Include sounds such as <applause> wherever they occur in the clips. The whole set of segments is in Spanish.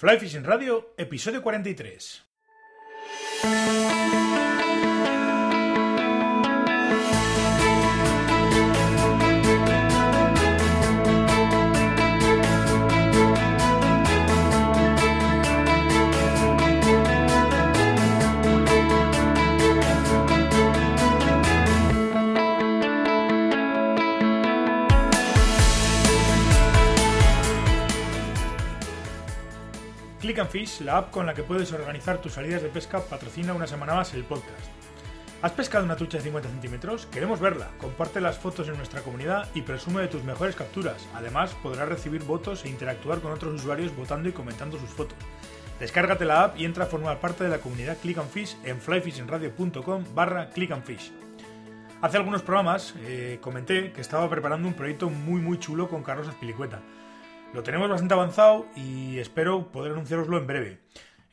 Fly Fishing Radio, episodio 43. Click and Fish, la app con la que puedes organizar tus salidas de pesca, patrocina una semana más el podcast. ¿Has pescado una trucha de 50 centímetros? Queremos verla. Comparte las fotos en nuestra comunidad y presume de tus mejores capturas. Además, podrás recibir votos e interactuar con otros usuarios votando y comentando sus fotos. Descárgate la app y entra a formar parte de la comunidad Click and Fish en flyfishingradio.com barra Click and Fish. Hace algunos programas eh, comenté que estaba preparando un proyecto muy muy chulo con Carlos Azpilicueta. Lo tenemos bastante avanzado y espero poder anunciaroslo en breve.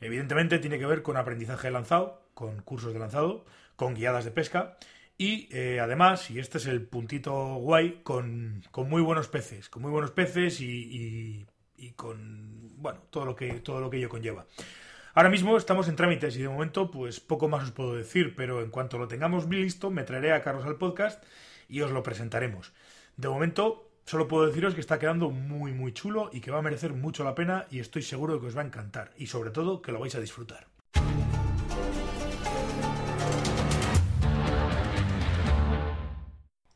Evidentemente tiene que ver con aprendizaje lanzado, con cursos de lanzado, con guiadas de pesca y eh, además, y este es el puntito guay, con, con, muy buenos peces, con muy buenos peces y, y, y, con bueno todo lo que todo lo que ello conlleva. Ahora mismo estamos en trámites y de momento pues poco más os puedo decir, pero en cuanto lo tengamos listo me traeré a Carlos al podcast y os lo presentaremos. De momento Solo puedo deciros que está quedando muy muy chulo y que va a merecer mucho la pena y estoy seguro de que os va a encantar y sobre todo que lo vais a disfrutar.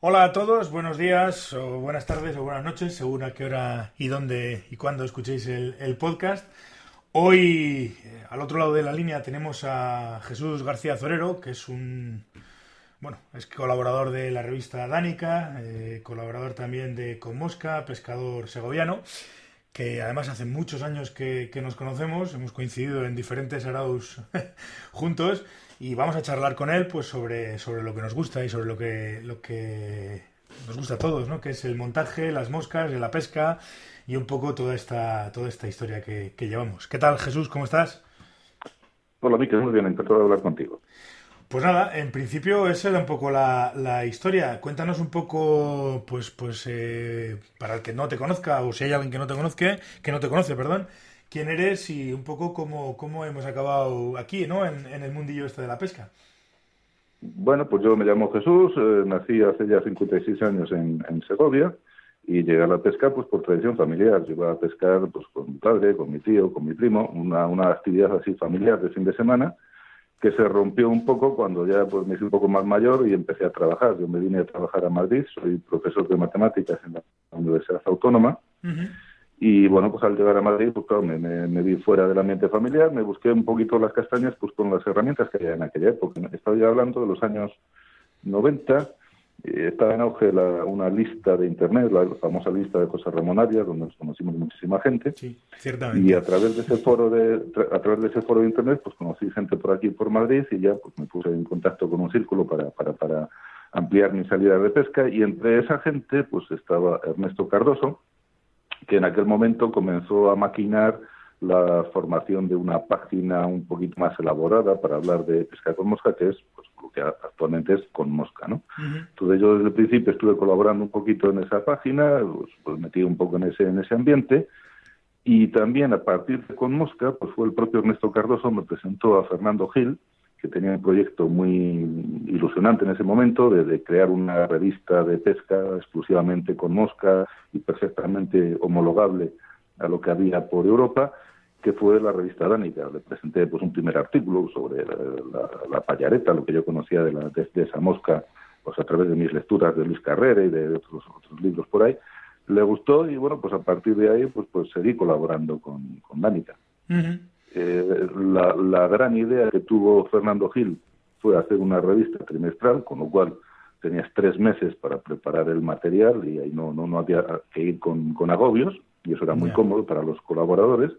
Hola a todos, buenos días o buenas tardes o buenas noches, según a qué hora y dónde y cuándo escuchéis el, podcast. Hoy, eh, al otro lado de la línea, tenemos a Jesús García Zorero, que es un, bueno, es colaborador de la revista Dánica, eh, colaborador también de Con Mosca, pescador segoviano, que además hace muchos años que, nos conocemos, hemos coincidido en diferentes araus <laughs> juntos y vamos a charlar con él pues sobre, sobre lo que nos gusta y sobre lo que, lo que nos gusta a todos, ¿no? que es el montaje, las moscas, la pesca y un poco toda esta, toda esta historia que, que llevamos. ¿Qué tal Jesús? ¿Cómo estás? Hola, Miquel, muy bien, encantado de hablar contigo. Pues nada, en principio esa era un poco la, la historia. Cuéntanos un poco, pues, pues eh, para el que no te conozca, o si hay alguien que no te conozca, que no te conoce, perdón, quién eres y un poco cómo, cómo hemos acabado aquí, ¿no? En, en, el mundillo este de la pesca. Bueno, pues yo me llamo Jesús, eh, nací hace ya 56 años en, en, Segovia y llegué a la pesca pues por tradición familiar. Llegué a pescar pues con mi padre, con mi tío, con mi primo, una, una actividad así familiar de fin de semana que se rompió un poco cuando ya pues me hice un poco más mayor y empecé a trabajar. Yo me vine a trabajar a Madrid, soy profesor de matemáticas en la Universidad Autónoma. Uh -huh. Y bueno, pues al llegar a Madrid, pues claro, me, me, me, vi fuera del ambiente familiar, me busqué un poquito las castañas pues con las herramientas que había en aquella época. Estaba ya hablando de los años 90, estaba en auge la, una lista de internet, la famosa lista de José Ramón Arias, donde nos conocimos muchísima gente. Sí, ciertamente. Y a través de ese foro de a través de ese foro de internet, pues conocí gente por aquí por Madrid y ya pues me puse en contacto con un círculo para para para ampliar mi salida de pesca y entre esa gente pues estaba Ernesto Cardoso, que en aquel momento comenzó a maquinar la formación de una página un poquito más elaborada para hablar de pesca con mosca, que es pues, lo que actualmente es con mosca, ¿no? Uh -huh. Entonces yo desde el principio estuve colaborando un poquito en esa página, pues, pues metí un poco en ese, en ese ambiente, y también a partir de con mosca, pues fue el propio Ernesto Cardoso, me presentó a Fernando Gil, que tenía un proyecto muy ilusionante en ese momento de, de crear una revista de pesca exclusivamente con mosca y perfectamente homologable a lo que había por Europa, que fue la revista Dánica. Le presenté pues un primer artículo sobre la, la, la payareta, lo que yo conocía de, la, de, de, esa mosca, pues a través de mis lecturas de Luis Carrera y de otros, otros libros por ahí. Le gustó y bueno, pues a partir de ahí pues, pues seguí colaborando con, con Dánica. Uh -huh. eh, la, la gran idea que tuvo Fernando Gil fue hacer una revista trimestral, con lo cual tenías tres meses para preparar el material y ahí no, no, no había que ir con, con agobios, y eso era muy yeah. cómodo para los colaboradores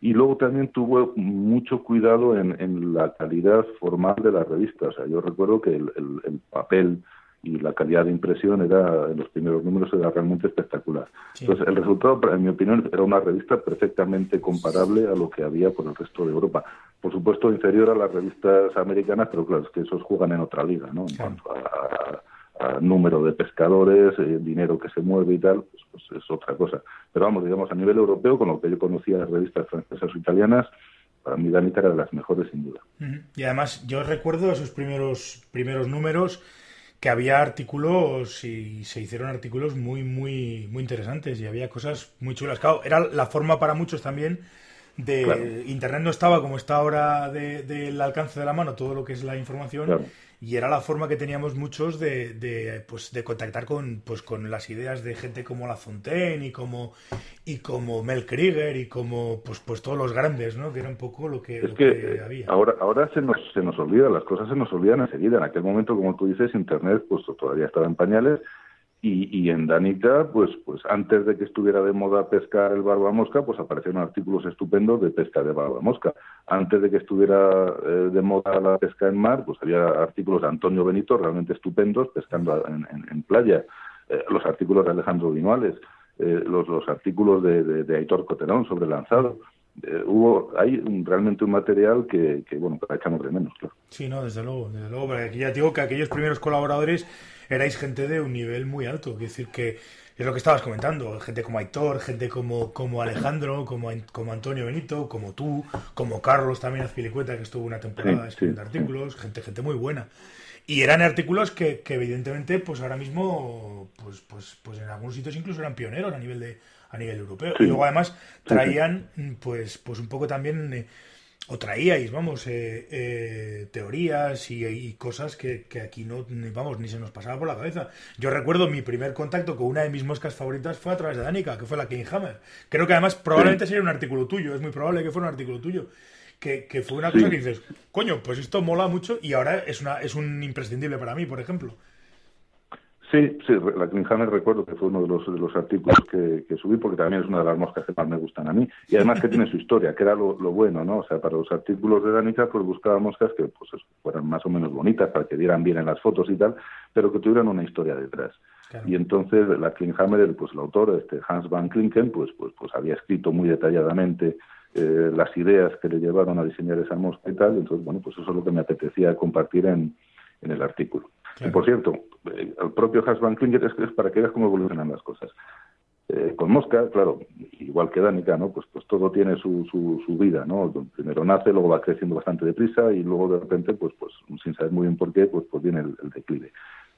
y luego también tuvo mucho cuidado en, en, la calidad formal de la revista. O sea, yo recuerdo que el, el, el, papel y la calidad de impresión era en los primeros números era realmente espectacular. Sí. Entonces, el resultado, en mi opinión, era una revista perfectamente comparable a lo que había por el resto de Europa. Por supuesto, inferior a las revistas americanas, pero claro, es que esos juegan en otra liga, ¿no? En cuanto a, a, número de pescadores, eh, dinero que se mueve y tal, pues, pues, es otra cosa. Pero vamos, digamos, a nivel europeo, con lo que yo conocía las revistas francesas o italianas, para mí Danica era de las mejores sin duda. Y además yo recuerdo esos primeros, primeros números que había artículos y se hicieron artículos muy, muy, muy interesantes y había cosas muy chulas. Claro, era la forma para muchos también de Internet no estaba como está ahora del alcance de la mano todo lo que es la información y era la forma que teníamos muchos de, de, pues, de contactar con, pues, con las ideas de gente como La Fontaine y como, y como Mel Krieger y como pues, pues todos los grandes, ¿no? que era un poco lo que, que, había. Ahora, ahora se, nos, se nos olvida, las cosas se nos olvidan enseguida. En aquel momento, como tú dices, Internet pues todavía estaba en pañales y, y, en Danica, pues, pues antes de que estuviera de moda pescar el barba mosca, pues aparecieron artículos estupendos de pesca de barba mosca. Antes de que estuviera eh, de moda la pesca en mar, pues había artículos de Antonio Benito realmente estupendos pescando en, playa. Eh, los artículos de Alejandro Vinuales, eh, los, los artículos de, de, Aitor Coterón sobre lanzado. Hubo hay realmente un material que, que bueno, que echamos de menos, claro. Sí, no, desde luego, desde luego, porque aquí ya digo que aquellos primeros colaboradores erais gente de un nivel muy alto, es decir, que es lo que estabas comentando, gente como Aitor, gente como, como Alejandro, como, como Antonio Benito, como tú, como Carlos también Azpilicueta, que estuvo una temporada escribiendo artículos, gente, gente muy buena. Y eran artículos que, que, evidentemente, pues ahora mismo, pues, pues, pues en algunos sitios incluso eran pioneros a nivel de, a nivel europeo. Y luego además traían, pues, pues un poco también, eh, o traíais, vamos, eh, eh, teorías y, cosas que, aquí no, vamos, ni se nos pasaba por la cabeza. Yo recuerdo mi primer contacto con una de mis moscas favoritas fue a través de Danica, que fue la King Hammer. Creo que además probablemente sería un artículo tuyo, es muy probable que fuera un artículo tuyo. Que, que fue una cosa que dices, coño, pues esto mola mucho y ahora es, una, es un imprescindible para mí, por ejemplo. Sí, sí, la Klinghammer recuerdo que fue uno de los, de los artículos que, subí porque también es una de las moscas que más me gustan a mí y además que tiene su historia, que era lo, bueno, ¿no? O sea, para los artículos de Danica pues buscaba moscas que pues fueran más o menos bonitas para que dieran bien en las fotos y tal, pero que tuvieran una historia detrás. Y entonces la Klinghammer, pues el autor, este Hans van Klinken, pues, pues, pues había escrito muy detalladamente eh, las ideas que le llevaron a diseñar esa mosca y tal, entonces bueno, pues eso es lo que me apetecía compartir en, en el artículo. Y por cierto, eh, el propio Hans Van Klinger es, es para que veas cómo evolucionan las cosas. Eh, con Mosca, claro, igual que Danica, ¿no? Pues, pues todo tiene su, su, vida, ¿no? Primero nace, luego va creciendo bastante deprisa y luego de repente, pues, pues sin saber muy bien por qué, pues, pues viene el, declive.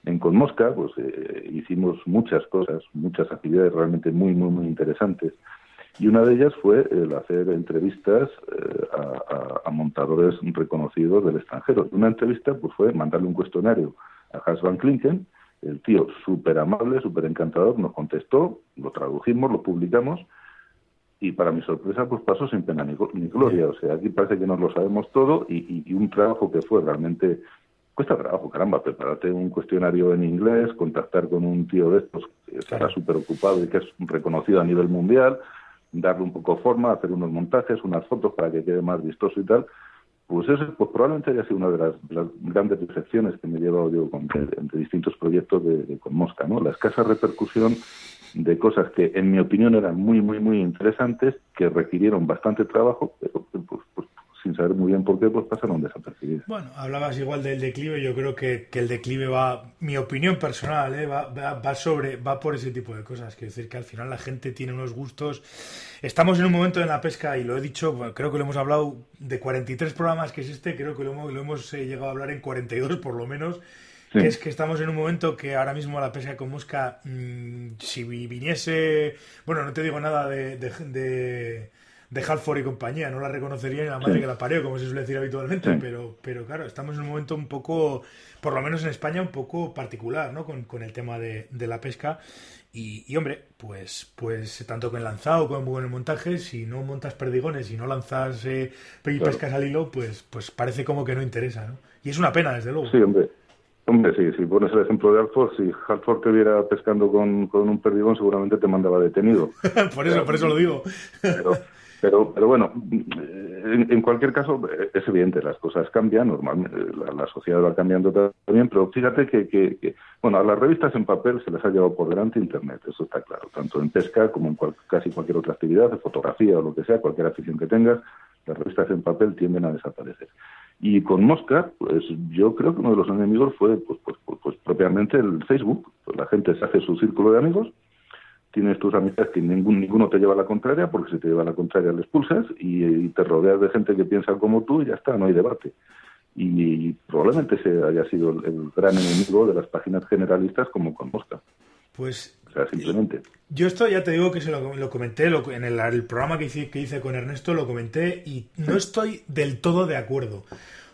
En Con Mosca, pues eh, hicimos muchas cosas, muchas actividades realmente muy, muy, muy interesantes. Y una de ellas fue el hacer entrevistas a, a, montadores reconocidos del extranjero. Una entrevista pues fue mandarle un cuestionario a Hans Van Klinken, el tío súper amable, súper encantador, nos contestó, lo tradujimos, lo publicamos, y para mi sorpresa, pues pasó sin pena ni, gloria. O sea, aquí parece que nos lo sabemos todo y, un trabajo que fue realmente. Cuesta trabajo, caramba, prepararte un cuestionario en inglés, contactar con un tío de estos que está súper ocupado y que es reconocido a nivel mundial, darle un poco forma, hacer unos montajes, unas fotos para que quede más vistoso y tal. Pues eso pues probablemente haya sido una de las, grandes decepciones que me he llevado yo con, entre distintos proyectos de, con Mosca, ¿no? La escasa repercusión de cosas que, en mi opinión, eran muy, muy, muy interesantes, que requirieron bastante trabajo, pero pues, pues sin saber muy bien por qué, pues pasaron desapercibidos. Bueno, hablabas igual del declive, yo creo que, que el declive va, mi opinión personal, ¿eh? va, va, sobre, va por ese tipo de cosas, quiero decir que al final la gente tiene unos gustos. Estamos en un momento en la pesca, y lo he dicho, creo que lo hemos hablado de 43 programas que existe, creo que lo hemos, lo hemos eh, llegado a hablar en 42 por lo menos, que es que estamos en un momento que ahora mismo la pesca con mosca, mm, si viniese, bueno, no te digo nada de, de de Halford y compañía. No la reconocería ni la madre que la parió, como se suele decir habitualmente, pero, pero claro, estamos en un momento un poco, por lo menos en España, un poco particular, ¿no? Con, con el tema de, de la pesca. Y, y, hombre, pues, pues tanto con el lanzado como con el montaje, si no montas perdigones y no lanzas eh, pescas al hilo, pues, pues parece como que no interesa, ¿no? Y es una pena, desde luego. Sí, hombre. Hombre, sí, si pones el ejemplo de Halford, si Halford te viera pescando con, con un perdigón, seguramente te mandaba detenido. <laughs> por eso, por eso lo digo. pero, pero, pero bueno, en, cualquier caso, es evidente, las cosas cambian, normalmente la, sociedad va cambiando también, pero fíjate que, bueno, a las revistas en papel se les ha llevado por delante Internet, eso está claro, tanto en pesca como en casi cualquier otra actividad, de fotografía o lo que sea, cualquier afición que tengas, las revistas en papel tienden a desaparecer. Y con Mosca, pues yo creo que uno de los enemigos fue pues, pues, pues, pues propiamente el Facebook. Pues la gente se hace su círculo de amigos, tienes tus amistades que ningún, ninguno te lleva a la contraria, porque si te lleva a la contraria le expulsas y, te rodeas de gente que piensa como tú y ya está, no hay debate. Y, probablemente ese haya sido el, gran enemigo de las páginas generalistas como con Mosca. Pues o sea, simplemente. Yo esto ya te digo que se lo, comenté en el, programa que hice, que hice con Ernesto, lo comenté y no estoy del todo de acuerdo.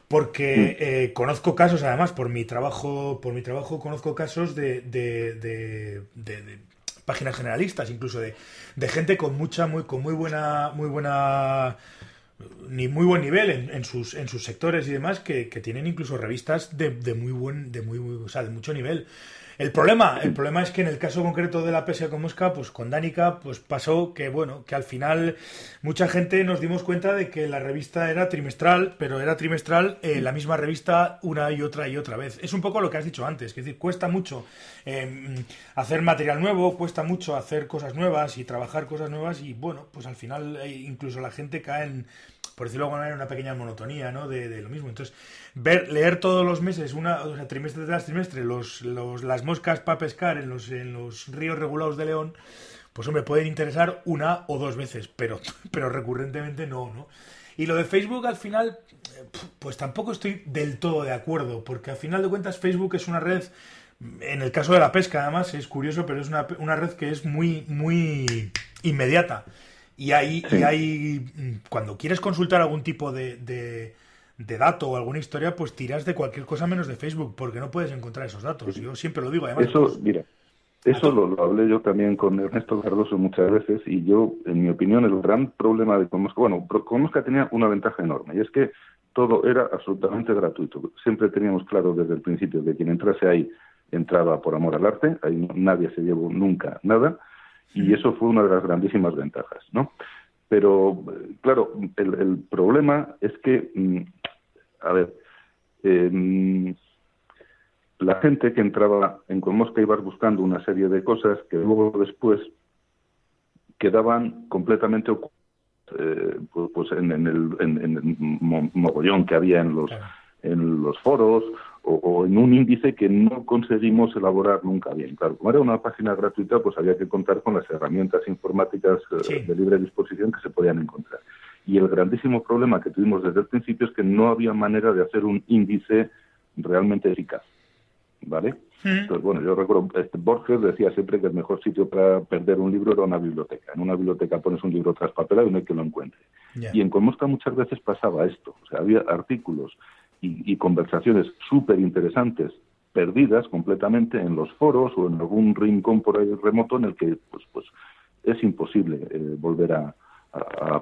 Porque mm. eh, conozco casos, además, por mi trabajo, por mi trabajo conozco casos de, de, páginas generalistas, incluso de, gente con mucha, muy, con muy buena, muy buena ni muy buen nivel en, sus en sus sectores y demás que, tienen incluso revistas de, de muy buen de muy o sea de mucho nivel el problema, el problema es que en el caso concreto de la pesca con mosca, pues con Danica, pues pasó que bueno, que al final mucha gente nos dimos cuenta de que la revista era trimestral, pero era trimestral eh, la misma revista una y otra y otra vez. Es un poco lo que has dicho antes, que es decir, cuesta mucho em, hacer material nuevo, cuesta mucho hacer cosas nuevas y trabajar cosas nuevas y bueno, pues al final eh, incluso la gente cae en por decirlo de alguna manera, una pequeña monotonía, ¿no? De, lo mismo. Entonces, ver, leer todos los meses, una, o sea, trimestre tras trimestre, los, los, las moscas para pescar en los, en los ríos regulados de León, pues hombre, pueden interesar una o dos veces, pero, <laughs> pero recurrentemente no, ¿no? Y lo de Facebook al final, pues tampoco estoy del todo de acuerdo, porque al final de cuentas Facebook es una red, en el caso de la pesca además es curioso, pero es una, una red que es muy, muy inmediata. Y ahí, y ahí mm, cuando quieres consultar algún tipo de, de, dato o alguna historia, pues tiras de cualquier cosa menos de Facebook, porque no puedes encontrar esos datos. Yo siempre lo digo, además. Eso, pues, mira, eso lo, hablé yo también con Ernesto Cardoso muchas veces, y yo, en mi opinión, el gran problema de Comosca, bueno, Comosca tenía una ventaja enorme, y es que todo era absolutamente gratuito. Siempre teníamos claro desde el principio que quien entrase ahí entraba por amor al arte, ahí nadie se llevó nunca nada, y eso fue una de las grandísimas ventajas, ¿no? Pero, claro, el, problema es que, mm, a ver, em, la gente que entraba en Conmosca iba buscando una serie de cosas que luego después quedaban completamente ocultas eh, pues, pues en, el, en, mogollón que había en los, en los foros o, en un índice que no conseguimos elaborar nunca bien. Claro, como era una página gratuita, pues había que contar con las herramientas informáticas eh, de libre disposición que se podían encontrar. Y el grandísimo problema que tuvimos desde el principio es que no había manera de hacer un índice realmente eficaz. ¿Vale? Entonces, bueno, yo recuerdo, este Borges decía siempre que el mejor sitio para perder un libro era una biblioteca. En una biblioteca pones un libro traspapelado y no hay que lo encuentre. Y en Comosca muchas veces pasaba esto. O sea, había artículos y, conversaciones súper interesantes perdidas completamente en los foros o en algún rincón por ahí remoto en el que pues pues es imposible eh, volver a,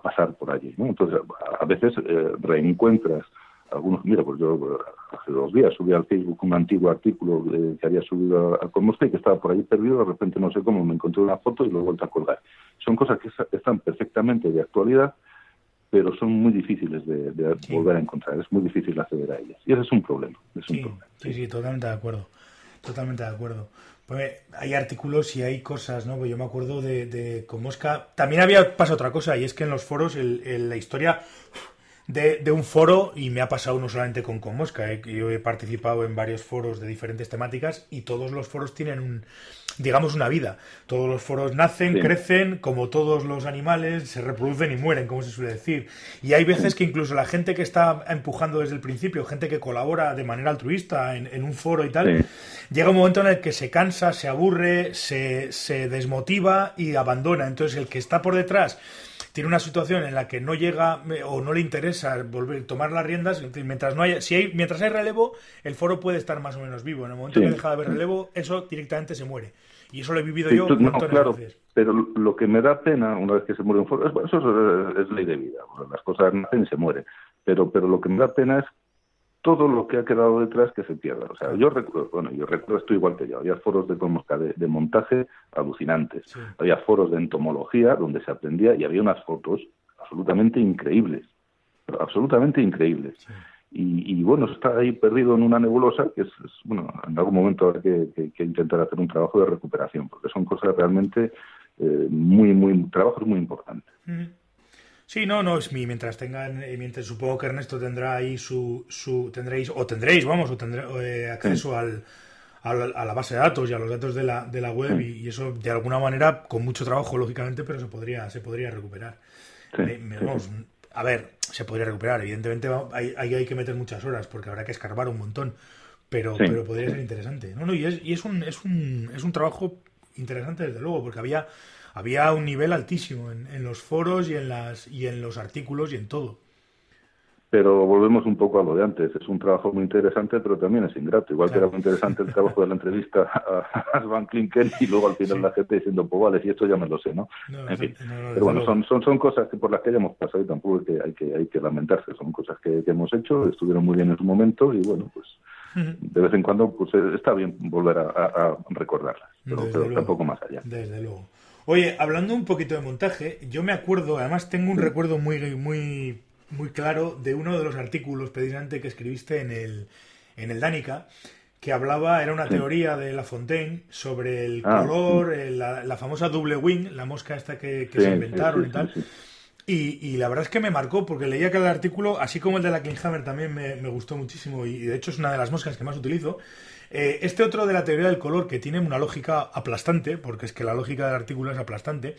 pasar por allí entonces a, veces eh, reencuentras algunos mira pues yo hace dos días subí al Facebook un antiguo artículo eh, que había subido a, a y que estaba por ahí perdido de repente no sé cómo me encontré una foto y lo he vuelto a colgar. Son cosas que están perfectamente de actualidad pero son muy difíciles de, volver a encontrar, es muy difícil acceder a ellas. Y ese es un problema. sí, sí, totalmente de acuerdo. Totalmente de acuerdo. Pues hay artículos y hay cosas, ¿no? Pues yo me acuerdo de, de con Mosca. También había pasado otra cosa, y es que en los foros la historia de, de, un foro, y me ha pasado no solamente con, con Mosca, ¿eh? yo he participado en varios foros de diferentes temáticas, y todos los foros tienen un digamos, una vida. Todos los foros nacen, crecen, como todos los animales, se reproducen y mueren, como se suele decir. Y hay veces que incluso la gente que está empujando desde el principio, gente que colabora de manera altruista en, un foro y tal, llega un momento en el que se cansa, se aburre, se, se desmotiva y abandona. Entonces el que está por detrás tiene una situación en la que no llega o no le interesa volver tomar las riendas, mientras no haya, si hay, mientras hay relevo, el foro puede estar más o menos vivo. En el momento que deja de haber relevo, eso directamente se muere. Y eso lo he vivido yo un montón claro, veces. Pero lo que me da pena una vez que se muere un foro, eso es, ley de vida. las cosas nacen y se mueren. Pero, pero lo que me da pena es todo lo que ha quedado detrás que se pierda. O sea, yo recuerdo, bueno, yo recuerdo esto igual que yo, había foros de, de, de montaje alucinantes, había foros de entomología donde se aprendía y había unas fotos absolutamente increíbles, absolutamente increíbles. Y, bueno, está ahí perdido en una nebulosa que es, bueno, en algún momento habrá que, intentar hacer un trabajo de recuperación, porque son cosas realmente eh, muy, muy, trabajos muy importantes. Sí, no, no, es mi, mientras tengan, eh, mientras supongo que Ernesto tendrá ahí su, su tendréis, o tendréis, vamos, o tendré eh, acceso al, a la base de datos y a los datos de la, de la web y, eso de alguna manera, con mucho trabajo, lógicamente, pero se podría, se podría recuperar. a ver, se podría recuperar, evidentemente hay, hay que meter muchas horas porque habrá que escarbar un montón, pero, pero podría ser interesante. No, no, y es, y es un, es un, es un trabajo interesante desde luego, porque había había un nivel altísimo en, en, los foros y en, las, y en los artículos y en todo. Pero volvemos un poco a lo de antes. Es un trabajo muy interesante, pero también es ingrato. Igual que era muy interesante el trabajo de la entrevista a, Van Klinken y luego al final la gente diciendo, pues vale, si esto ya me lo sé, ¿no? en fin. pero bueno, son, son, son cosas que por las que hayamos pasado y tampoco hay que, hay que, hay que lamentarse. Son cosas que, hemos hecho, estuvieron muy bien en su momento y bueno, pues de vez en cuando pues está bien volver a, recordarlas, pero, pero tampoco más allá. Desde luego. Oye, hablando un poquito de montaje, yo me acuerdo, además tengo un recuerdo muy, muy, muy claro de uno de los artículos precisamente que escribiste en el, en el Danica, que hablaba, era una teoría de La Fontaine sobre el ah, color, la, famosa double wing, la mosca esta que, se inventaron y tal. Y, y, la verdad es que me marcó porque leía el artículo, así como el de la Klinghammer, también me, me, gustó muchísimo y de hecho es una de las moscas que más utilizo. Eh, este otro de la teoría del color, que tiene una lógica aplastante, porque es que la lógica del artículo es aplastante,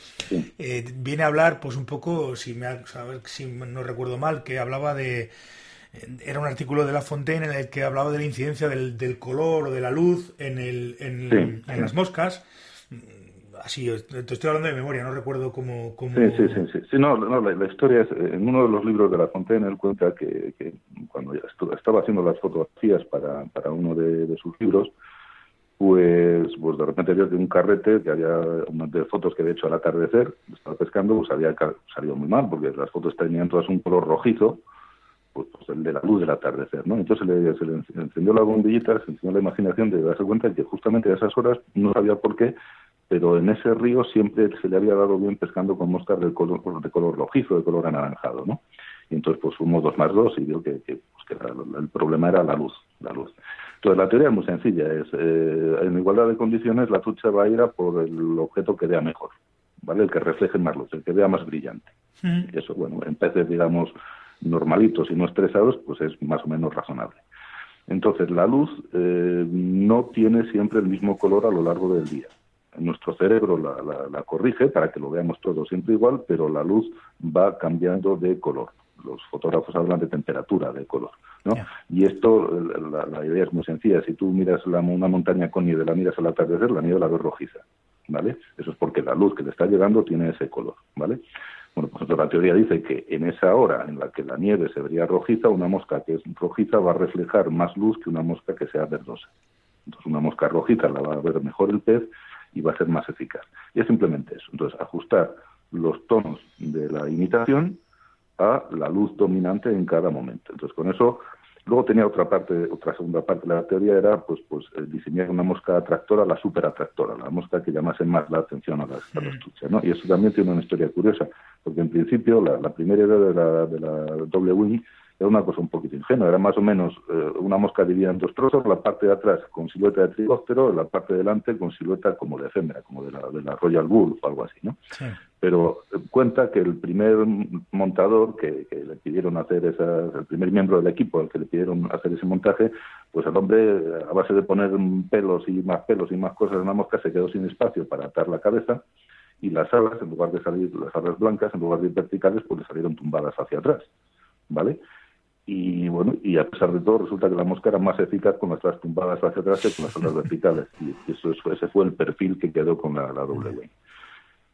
eh, viene a hablar, pues un poco, si, me si no recuerdo mal, que hablaba de. Era un artículo de La Fontaine en el que hablaba de la incidencia del, del color o de la luz en, el, en, en las moscas así, te estoy hablando de memoria, no recuerdo cómo... cómo... Sí, sí, sí, sí, no, no la, historia es, en uno de los libros de La Fontaine, él cuenta que, que cuando ya estaba haciendo las fotografías para, para uno de, sus libros, pues, pues de repente vio que un carrete, que había unas de fotos que había hecho al atardecer, estaba pescando, pues había salido muy mal, porque las fotos tenían todas un color rojizo, pues, pues, el de la luz del atardecer, ¿no? Entonces le, se le encendió la bombillita, se encendió la imaginación de darse cuenta de que justamente a esas horas, no sabía por qué, pero en ese río siempre se le había dado bien pescando con moscas de color, de color rojizo, de color anaranjado, ¿no? Y entonces pues sumó dos más dos y vio que, que, pues, el problema era la luz, la luz. Entonces la teoría es muy sencilla, es eh, en igualdad de condiciones la tucha va a ir a por el objeto que vea mejor, ¿vale? El que refleje más luz, el que vea más brillante. Y eso, bueno, en peces, digamos, normalitos y no estresados, pues es más o menos razonable. Entonces, la luz eh, no tiene siempre el mismo color a lo largo del día nuestro cerebro la, corrige para que lo veamos todo siempre igual, pero la luz va cambiando de color. Los fotógrafos hablan de temperatura de color. ¿no? Y esto, la, idea es muy sencilla. Si tú miras una montaña con nieve, la miras al atardecer, la nieve la ves rojiza. ¿vale? Eso es porque la luz que le está llegando tiene ese color. ¿vale? Bueno, pues la teoría dice que en esa hora en la que la nieve se vería rojiza, una mosca que es rojiza va a reflejar más luz que una mosca que sea verdosa. Entonces, una mosca rojiza la va a ver mejor el pez y va a ser más eficaz. Y es simplemente eso. Entonces, ajustar los tonos de la imitación a la luz dominante en cada momento. Entonces, con eso, luego tenía otra parte, otra segunda parte de la teoría era, pues, pues eh, diseñar una mosca atractora, la superatractora, la mosca que llamase más la atención a las, a mm. ¿no? Y eso también tiene una historia curiosa, porque en principio la, la primera idea de la, de la doble wing era una cosa un poquito ingenua, era más o menos eh, una mosca dividida en dos trozos, la parte de atrás con silueta de tricóptero, la parte de delante con silueta como de efémera, como de la, de la Royal Bull o algo así, ¿no? Pero eh, cuenta que el primer montador que, le pidieron hacer esa, el primer miembro del equipo al que le pidieron hacer ese montaje, pues el hombre, a base de poner pelos y más pelos y más cosas en la mosca, se quedó sin espacio para atar la cabeza y las alas, en lugar de salir las alas blancas, en lugar de ir verticales, pues le salieron tumbadas hacia atrás, ¿vale? Y bueno, y a pesar de todo resulta que la mosca era más eficaz con las tumbadas hacia atrás que con las alas verticales. Y eso, ese fue el perfil que quedó con la, doble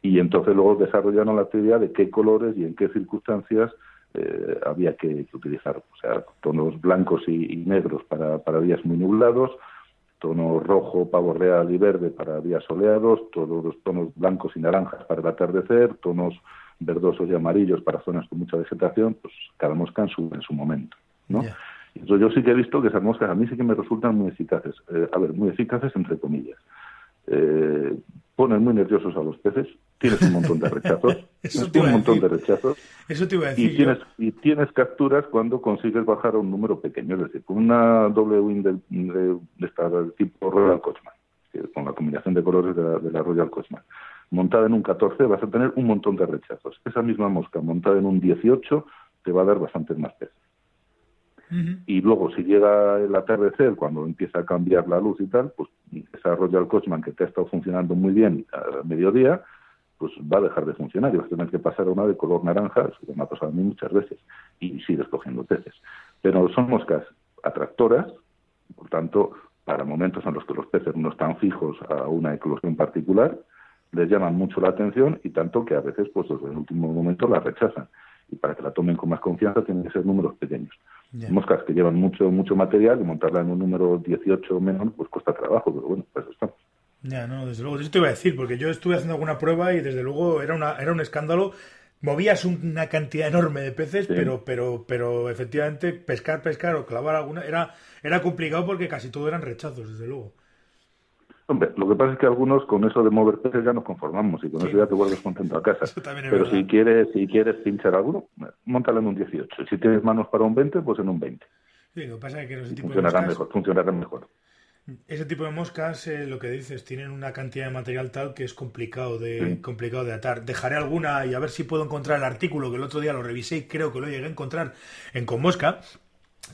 Y entonces luego desarrollaron la teoría de qué colores y en qué circunstancias eh, había que, utilizar, o sea, tonos blancos y, negros para, para días muy nublados, tono rojo, pavo real y verde para días soleados, todos los tonos blancos y naranjas para el atardecer, tonos verdosos y amarillos para zonas con mucha vegetación, pues cada mosca en su, en su momento, ¿no? Entonces yo sí que he visto que esas moscas a mí sí que me resultan muy eficaces, eh, a ver, muy eficaces entre comillas. Eh, ponen muy nerviosos a los peces, tienes un montón de rechazos, <laughs> tienes un montón de rechazos, Eso te iba a decir y tienes, y tienes capturas cuando consigues bajar a un número pequeño, es decir, con una doble wing de, de, esta, del tipo Royal Coachman, con la combinación de colores de la, de la Royal Coachman montada en un 14 vas a tener un montón de rechazos. Esa misma mosca montada en un 18 te va a dar bastantes más peces. Y luego, si llega el atardecer, cuando empieza a cambiar la luz y tal, pues esa Royal Coachman que te ha estado funcionando muy bien a mediodía, pues va a dejar de funcionar y vas a tener que pasar a una de color naranja, eso me ha pasado a mí muchas veces, y sigues cogiendo peces. Pero son moscas atractoras, por tanto, para momentos en los que los peces no están fijos a una eclosión particular, les llaman mucho la atención y tanto que a veces, pues en el último momento la rechazan. Y para que la tomen con más confianza tienen que ser números pequeños. Moscas que llevan mucho mucho material y montarla en un número 18 o menos, pues cuesta trabajo, pero bueno, pues estamos. Ya, no, desde luego. Eso te iba a decir, porque yo estuve haciendo alguna prueba y desde luego era, una, era un escándalo. Movías una cantidad enorme de peces, pero, pero, pero efectivamente pescar, pescar o clavar alguna era, era complicado porque casi todo eran rechazos, desde luego. Hombre, lo que pasa es que algunos con eso de mover peces ya nos conformamos y con eso ya te vuelves contento a casa. Pero si quieres, si quieres pinchar alguno, montalo en un 18. Si tienes manos para un 20, pues en un 20. Sí, lo que pasa es que ese tipo funcionarán mejor, funcionarán mejor. Ese tipo de moscas, eh, lo que dices, tienen una cantidad de material tal que es complicado de, complicado de atar. Dejaré alguna y a ver si puedo encontrar el artículo, que el otro día lo revisé y creo que lo llegué a encontrar en Con Mosca.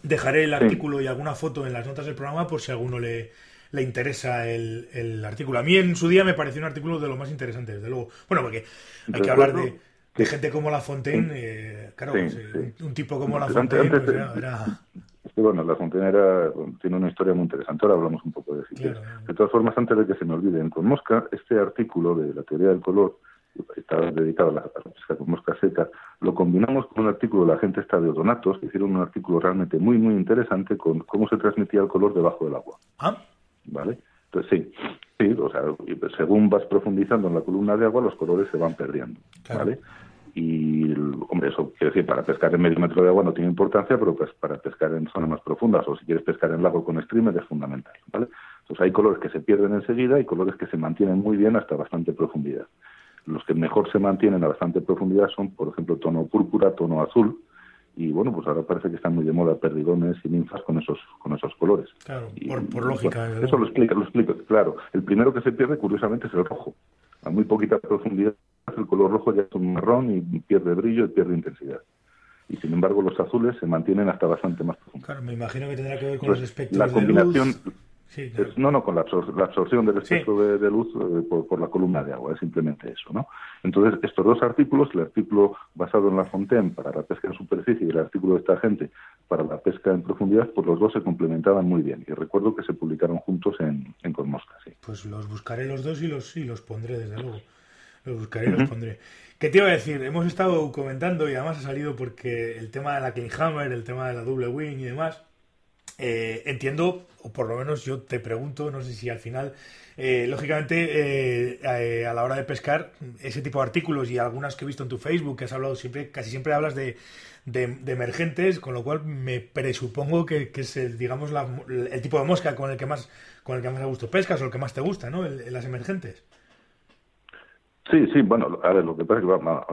Dejaré el artículo y alguna foto en las notas del programa por si a alguno le, le interesa el, el, artículo. A mí en su día me pareció un artículo de lo más interesante, desde luego. Bueno, porque hay que hablar de, de gente como La Fontaine, eh, claro, un tipo como La Fontaine pues, era bueno, la fontanera tiene una historia muy interesante. Ahora hablamos un poco de eso. De todas formas, antes de que se me olviden, con mosca, este artículo de la teoría del color está dedicado a la, pesca con mosca seca, lo combinamos con un artículo de la gente esta de Odonatos, que hicieron un artículo realmente muy, muy interesante con cómo se transmitía el color debajo del agua. ¿Ah? ¿Vale? Entonces, sí, sí, o sea, según vas profundizando en la columna de agua, los colores se van perdiendo, ¿vale? y hombre eso quiere decir para pescar en medio metro de agua no tiene importancia pero pues para pescar en zonas más profundas o si quieres pescar en lago con streamer es fundamental vale entonces hay colores que se pierden enseguida y colores que se mantienen muy bien hasta bastante profundidad los que mejor se mantienen a bastante profundidad son por ejemplo tono púrpura tono azul y bueno pues ahora parece que están muy de moda perdigones y ninfas con esos con esos colores. Claro por, lógica eso lo explica lo explica claro. El primero que se pierde curiosamente es el rojo. A muy poquita profundidad el color rojo ya es un marrón y pierde brillo y pierde intensidad. Y sin embargo los azules se mantienen hasta bastante más profundo. Claro, me imagino que tendrá que ver con los espectros la combinación, no, no, con la, absorción del espectro de, luz eh, por, la columna de agua, es simplemente eso, ¿no? Entonces, estos dos artículos, el artículo basado en la Fontaine para la pesca en superficie y el artículo de esta gente para la pesca en profundidad, pues los dos se complementaban muy bien. Y recuerdo que se publicaron juntos en, en Mosca, sí. Pues los buscaré los dos y los, y los pondré, desde luego. Los buscaré y los pondré. ¿Qué te iba a decir? Hemos estado comentando y además ha salido porque el tema de la Hammer, el tema de la double wing y demás, eh, entiendo, o por lo menos yo te pregunto, no sé si al final, eh, lógicamente, eh, a la hora de pescar, ese tipo de artículos y algunas que he visto en tu Facebook, que has hablado siempre, casi siempre hablas de, emergentes, con lo cual me presupongo que, es el, digamos, el tipo de mosca con el que más, con el que más a gusto pescas o el que más te gusta, ¿no? las emergentes. Sí, sí, bueno, a ver, lo que pasa es que vamos,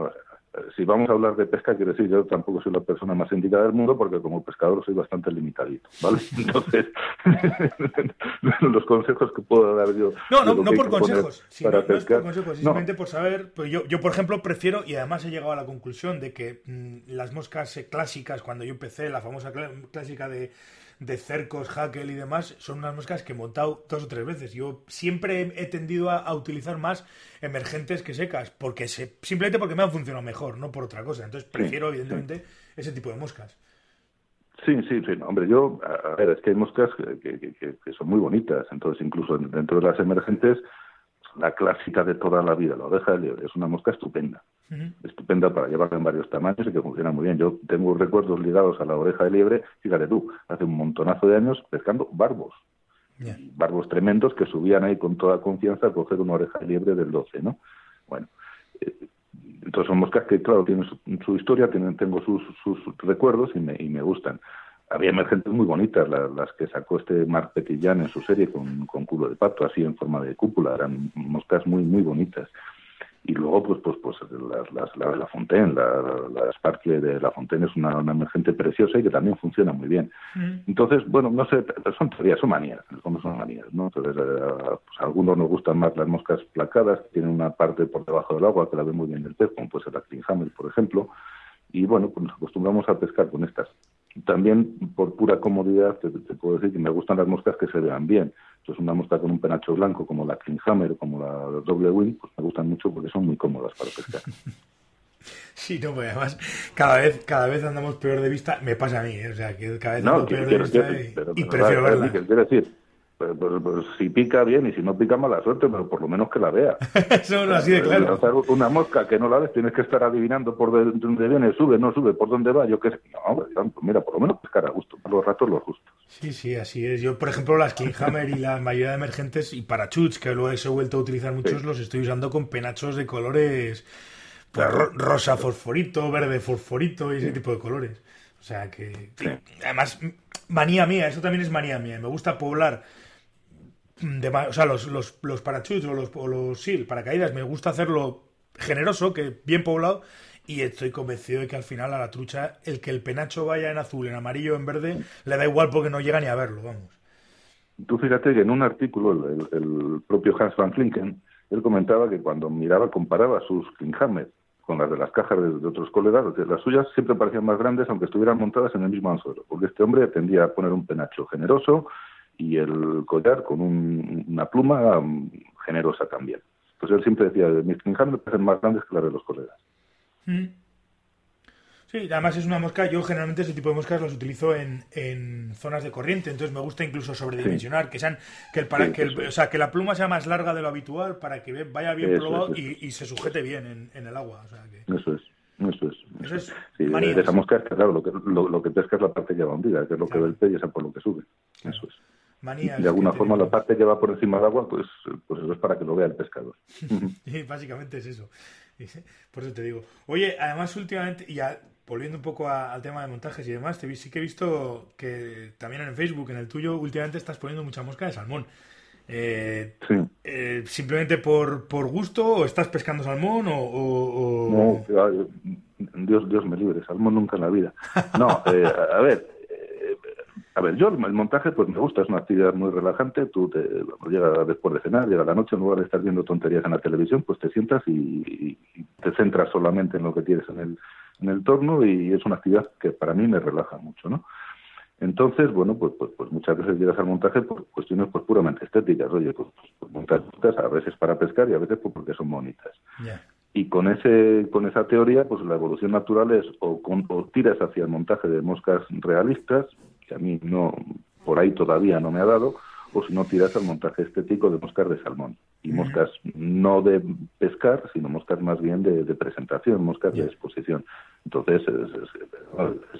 si vamos a hablar de pesca, quiero decir, yo tampoco soy la persona más indicada del mundo porque como pescador soy bastante limitadito, ¿vale? <laughs> Entonces, <laughs> los consejos que puedo dar yo... No, no, no por consejos, para no, pescar, es por consejos, simplemente por saber, pues yo, yo, por ejemplo, prefiero, y además he llegado a la conclusión de que mm, las moscas clásicas, cuando yo empecé, la famosa clásica de de cercos, hackel y demás, son unas moscas que he montado dos o tres veces. Yo siempre he tendido a, utilizar más emergentes que secas, porque se, simplemente porque me han funcionado mejor, no por otra cosa. Entonces prefiero, evidentemente, ese tipo de moscas. Sí, sí, sí. Hombre, yo, a ver, es que hay moscas que, que, son muy bonitas. Entonces, incluso dentro de las emergentes, la clásica de toda la vida, la oveja de liebre, es una mosca estupenda. Estupenda para llevarla en varios tamaños y que funciona muy bien. Yo tengo recuerdos ligados a la oreja de liebre, fíjate tú, hace un montonazo de años pescando barbos. Barbos tremendos que subían ahí con toda confianza a coger una oreja de liebre del 12, ¿no? Bueno, eh, entonces son moscas que, claro, tienen su, historia, tienen, tengo sus, sus recuerdos y me, y me gustan había emergentes muy bonitas, las, que sacó este Marc Petillán en su serie con, con, culo de pato, así en forma de cúpula, eran moscas muy, muy bonitas. y luego pues pues pues las, la de la Fontaine la, la, Sparkle de la Fontaine es una, una, emergente preciosa y que también funciona muy bien mm. entonces bueno no sé son teorías son manías son manías no entonces eh, pues a algunos nos gustan más las moscas placadas que tienen una parte por debajo del agua que la ve muy bien el pez como puede ser la Klinghammer por ejemplo y bueno pues nos acostumbramos a pescar con estas también por pura comodidad te, puedo decir que me gustan las moscas que se vean bien. Entonces una mosca con un penacho blanco como la Klinghammer como la doble wing, pues me gustan mucho porque son muy cómodas para pescar. <laughs> Sí, no, pues además cada vez cada vez andamos peor de vista, me pasa a mí, ¿eh? o sea, que cada vez ando peor de vista y, prefiero verla. Quiero decir, pues, pues, pues, si pica bien y si no pica mala suerte, pero por lo menos que la vea. <laughs> Eso es así de claro. Una mosca que no la ves, tienes que estar adivinando por dónde viene, sube, no sube, por dónde va, yo qué sé. No, mira, por lo menos pescar a gusto, por los ratos los justos. Sí, sí, así es. Yo, por ejemplo, las Kinghammer y la mayoría de emergentes y parachuts, que luego he vuelto a utilizar muchos, los estoy usando con penachos de colores pues, rosa fosforito, verde fosforito y ese tipo de colores. O sea que, además, manía mía, eso también es manía mía. Me gusta poblar o sea, los, los, los parachuts o los, o los paracaídas, me gusta hacerlo generoso, que bien poblado, y estoy convencido de que al final a la trucha, el que el penacho vaya en azul, en amarillo, en verde, le da igual porque no llega ni a verlo, vamos. Tú fíjate que en un artículo, el, propio Hans van Flinken, él comentaba que cuando miraba, comparaba sus Klinghammer con las de las cajas de, otros colegas, que las suyas siempre parecían más grandes aunque estuvieran montadas en el mismo anzuelo, porque este hombre tendía a poner un penacho generoso, y el collar con una pluma generosa también. Pues él siempre decía, mis me parecen más grandes que las de los colegas. Mm. Sí, además es una mosca, yo generalmente ese tipo de moscas las utilizo en, en zonas de corriente, entonces me gusta incluso sobredimensionar, que sean que el para que o sea, que la pluma sea más larga de lo habitual para que vaya bien probado y, se sujete bien en, en el agua. Eso es. Eso es. Eso es de esa mosca es que, claro, lo que, lo, que pesca es la parte que va hundida, que es lo que ve el pez y esa por lo que sube. Eso es de alguna forma la parte que va por encima del agua, pues, pues eso es para que lo vea el pescador. <laughs> sí, básicamente es eso. Por eso te digo. Oye, además últimamente, y ya volviendo un poco al tema de montajes y demás, te, sí que he visto que también en Facebook, en el tuyo, últimamente estás poniendo mucha mosca de salmón. Eh, sí. Eh, ¿Simplemente por, por gusto o estás pescando salmón o...? No, Dios, Dios me libre, salmón nunca en la vida. No, eh, a ver, a ver, yo el montaje pues me gusta, es una actividad muy relajante, tú te llegas después de cenar, llega la noche, en lugar de estar viendo tonterías en la televisión, pues te sientas y, te centras solamente en lo que tienes en el, en el torno y es una actividad que para mí me relaja mucho, ¿no? Entonces, bueno, pues, pues, pues muchas veces llegas al montaje por cuestiones pues puramente estéticas, oye, pues, pues montas a veces para pescar y a veces pues porque son bonitas. Y con ese con esa teoría, pues la evolución natural es o, o tiras hacia el montaje de moscas realistas, que a mí no, por ahí todavía no me ha dado, o si no tiras al montaje estético de moscas de salmón. Y moscas no de pescar, sino moscas más bien de, presentación, moscas de exposición. Entonces,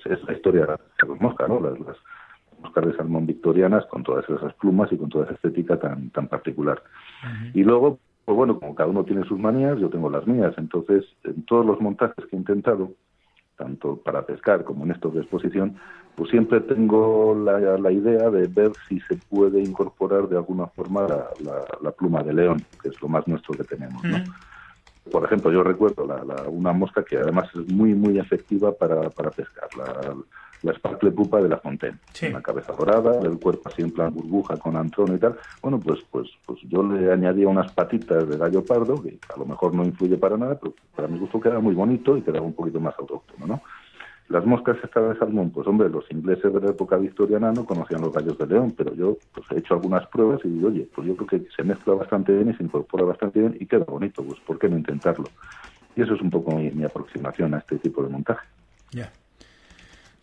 es, la historia de las moscas, ¿no? Las, moscas de salmón victorianas con todas esas plumas y con toda esa estética tan, tan particular. Y luego, pues bueno, como cada uno tiene sus manías, yo tengo las mías. Entonces, en todos los montajes que he intentado, tanto para pescar como en estos de exposición, pues siempre tengo la, la idea de ver si se puede incorporar de alguna forma la, la, pluma de león, que es lo más nuestro que tenemos. ¿no? Por ejemplo, yo recuerdo la, una mosca que además es muy, muy efectiva para, para pescar, la, la Sparkle Pupa de la Fontaine. Una cabeza dorada, el cuerpo así en plan burbuja con antrono y tal. Bueno, pues, pues, pues yo le añadía unas patitas de gallo pardo, que a lo mejor no influye para nada, pero para mi gusto queda muy bonito y queda un poquito más autóctono, ¿no? Las moscas estas de salmón, pues hombre, los ingleses de la época victoriana no conocían los gallos de león, pero yo pues he hecho algunas pruebas y digo, oye, pues yo creo que se mezcla bastante bien y se incorpora bastante bien y queda bonito, pues ¿por qué no intentarlo? Y eso es un poco mi, aproximación a este tipo de montaje. Ya.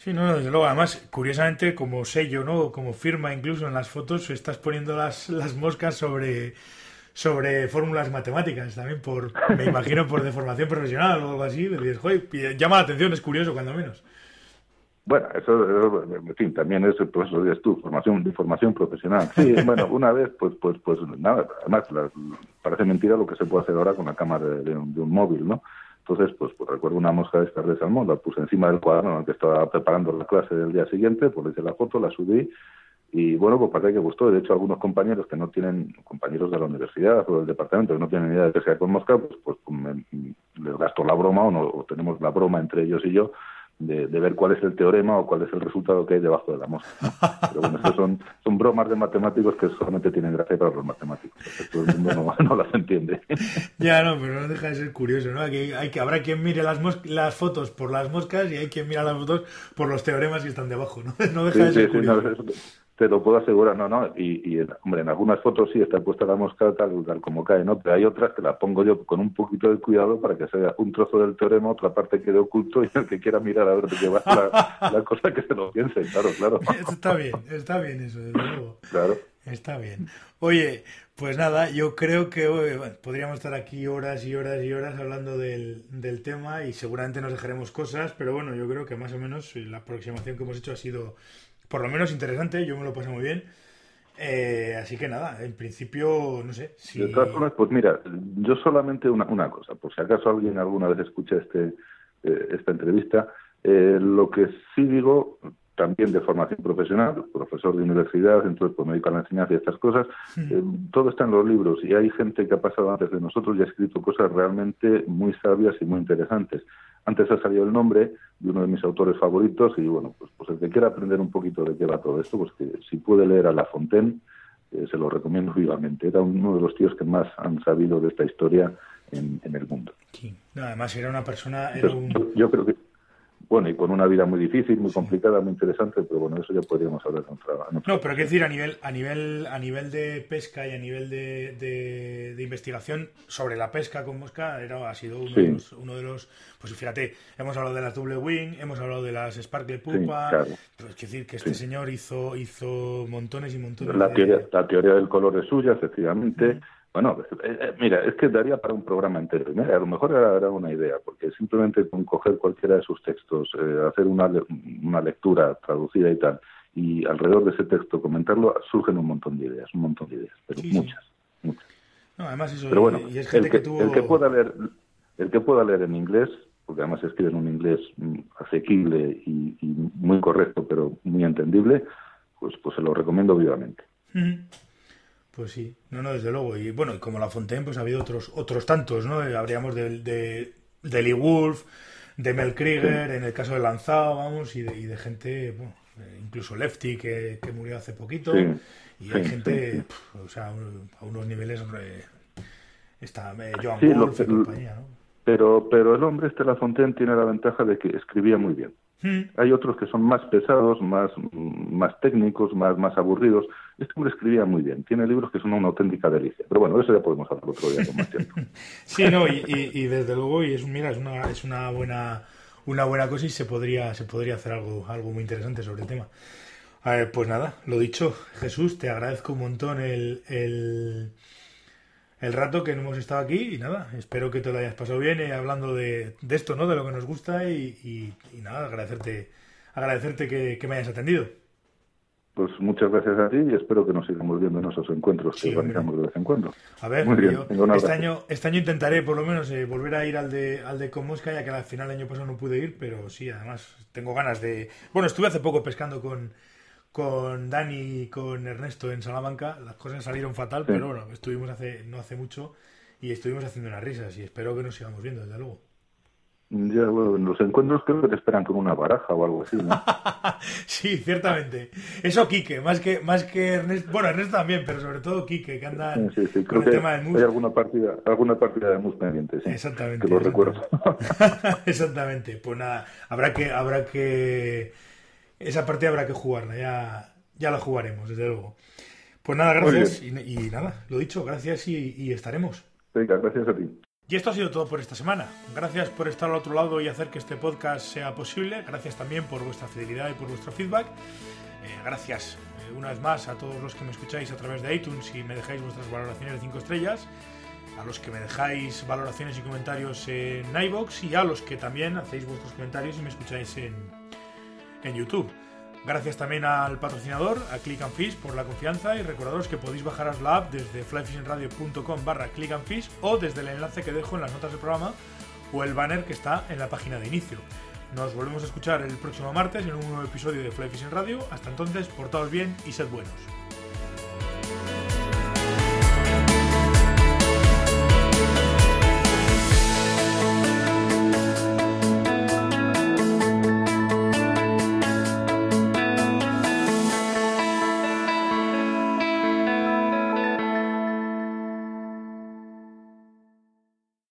Sí, no, desde luego. Además, curiosamente, como sello, ¿no? Como firma incluso en las fotos, estás poniendo las, las moscas sobre, sobre fórmulas matemáticas también, por me imagino por deformación profesional o algo así. Dices, joder, llama la atención, es curioso cuando menos. Bueno, eso, en fin, también es, pues lo dices tú, formación, de formación profesional. Sí, bueno, una vez, pues, pues, pues nada, además, parece mentira lo que se puede hacer ahora con la cámara de, un, de un móvil, ¿no? Entonces, pues, pues, recuerdo una mosca de estas de salmón, la puse encima del cuaderno en el que estaba preparando la clase del día siguiente, pues hice la foto, la subí Y bueno, pues parece que gustó. De hecho, algunos compañeros que no tienen, compañeros de la universidad o del departamento, que no tienen idea de pesca con mosca, pues, pues les gasto la broma o, no, o tenemos la broma entre ellos y yo de, ver cuál es el teorema o cuál es el resultado que hay debajo de la mosca. Pero bueno, estas son, son bromas de matemáticos que solamente tienen gracia para los matemáticos. Todo el mundo no, <laughs> las entiende. <laughs> Ya, no, pero no deja de ser curioso, ¿no? Hay, hay que, habrá quien mire las, las fotos por las moscas y hay quien mira las fotos por los teoremas que están debajo, ¿no? <laughs> No deja de ser curioso te lo puedo asegurar, no, no, y, hombre, en algunas fotos sí está puesta la mosca tal, tal como cae, ¿no? Pero hay otras que la pongo yo con un poquito de cuidado para que sea un trozo del teorema, otra parte quede oculto y el que quiera mirar a ver de qué va la, cosa que se lo piense, claro, claro. <laughs> Está bien, está bien eso, desde luego. Claro. Está bien. Oye, pues nada, yo creo que podríamos estar aquí horas y horas y horas hablando del, del tema y seguramente nos dejaremos cosas, pero bueno, yo creo que más o menos la aproximación que hemos hecho ha sido por lo menos interesante, yo me lo pasé muy bien. Eh, así que nada, en principio, no sé. Si... De todas formas, pues mira, yo solamente una, una cosa, por si acaso alguien alguna vez escucha este, eh, esta entrevista, eh, lo que sí digo, también de formación profesional, profesor de universidad, centro de médico a la enseñanza y estas cosas, todo está en los libros y hay gente que ha pasado antes de nosotros y ha escrito cosas realmente muy sabias y muy interesantes. Antes ha salido el nombre de uno de mis autores favoritos y bueno, pues, pues el que quiera aprender un poquito de qué va todo esto, pues que si puede leer a La Fontaine, eh, se lo recomiendo vivamente. Era uno de los tíos que más han sabido de esta historia en, el mundo. Sí. además era una persona... yo creo que bueno, y con una vida muy difícil, muy complicada, muy interesante, pero bueno, eso ya podríamos hablar en otra, No, pero quiero decir, a nivel, a nivel, a nivel de pesca y a nivel de, de, investigación sobre la pesca con mosca, era, ha sido uno, de los, uno, de los, Pues fíjate, hemos hablado de las double wing, hemos hablado de las sparkle pupa. Sí, claro. Pues decir que este señor hizo, hizo montones y montones la teoría, La teoría del color es suya, efectivamente. Bueno, eh, eh, mira, es que daría para un programa entero. a lo mejor era, una idea, porque simplemente con coger cualquiera de sus textos, eh, hacer una, una lectura traducida y tal, y alrededor de ese texto comentarlo, surgen un montón de ideas, un montón de ideas, pero muchas, muchas. No, además eso, pero bueno, el, que, el que pueda leer, el que pueda leer en inglés, porque además escribe en un inglés mm, asequible y, muy correcto, pero muy entendible, pues, pues se lo recomiendo vivamente. Pues sí, no, no, desde luego. Y bueno, y como La Fontaine, pues ha habido otros otros tantos, ¿no? Eh, habríamos de, de, de Lee Wolf, de Mel Krieger, en el caso de Lanzao, vamos, y de, y de gente, bueno, eh, incluso Lefty, que, que, murió hace poquito. y hay gente, o sea, a unos niveles. está eh, Joan Wolf y compañía, ¿no? Pero, pero el hombre este La Fontaine tiene la ventaja de que escribía muy bien. Hmm. Hay otros que son más pesados, más, más técnicos, más, más aburridos. Este hombre escribía muy bien. Tiene libros que son una auténtica delicia. Pero bueno, eso ya podemos hablar otro día con más tiempo. <laughs> sí, no, y, y, desde luego, y es, mira, es una, es una buena una buena cosa y se podría, se podría hacer algo, algo muy interesante sobre el tema. pues nada, lo dicho, Jesús, te agradezco un montón el, el, el rato que hemos estado aquí y nada, espero que te lo hayas pasado bien eh, hablando de, de, esto, ¿no? De lo que nos gusta y, y, nada, agradecerte, agradecerte que, me hayas atendido. Pues muchas gracias a ti y espero que nos sigamos viendo en esos encuentros que organizamos de vez en cuando. A ver, este, año, este año intentaré por lo menos eh, volver a ir al de, al de Comosca, ya que al final del año pasado no pude ir, pero sí, además tengo ganas de... Bueno, estuve hace poco pescando con, con Dani y con Ernesto en Salamanca. Las cosas salieron fatal, pero bueno, estuvimos hace no hace mucho y estuvimos haciendo unas risas y espero que nos sigamos viendo, desde luego. Ya, bueno, en los encuentros creo que te esperan con una baraja o algo así, ¿no? <laughs> sí, ciertamente. Eso Quique, más que, más que Ernesto, bueno, Ernesto también, pero sobre todo Quique, que anda sí, sí, con el tema del mus. Hay alguna partida, alguna partida de mus pendiente, sí. Exactamente. Que lo recuerdo. <laughs> exactamente. Pues nada, habrá que, habrá que esa parte habrá que jugarla, ya, ya la jugaremos, desde luego. Pues nada, gracias y, nada, lo dicho, gracias y, estaremos. Venga, gracias a ti. Y esto ha sido todo por esta semana. Gracias por estar al otro lado y hacer que este podcast sea posible. Gracias también por vuestra fidelidad y por vuestro feedback. Eh, gracias eh, una vez más a todos los que me escucháis a través de iTunes y me dejáis vuestras valoraciones de 5 estrellas. A los que me dejáis valoraciones y comentarios en iBox y a los que también hacéis vuestros comentarios y me escucháis en, en YouTube. Gracias también al patrocinador, a Click and Fish, por la confianza y recordaros que podéis bajaros la app desde flyfishingradio.com barra Click and Fish o desde el enlace que dejo en las notas del programa o el banner que está en la página de inicio. Nos volvemos a escuchar el próximo martes en un nuevo episodio de Fly Fishing Radio. Hasta entonces, portaos bien y sed buenos.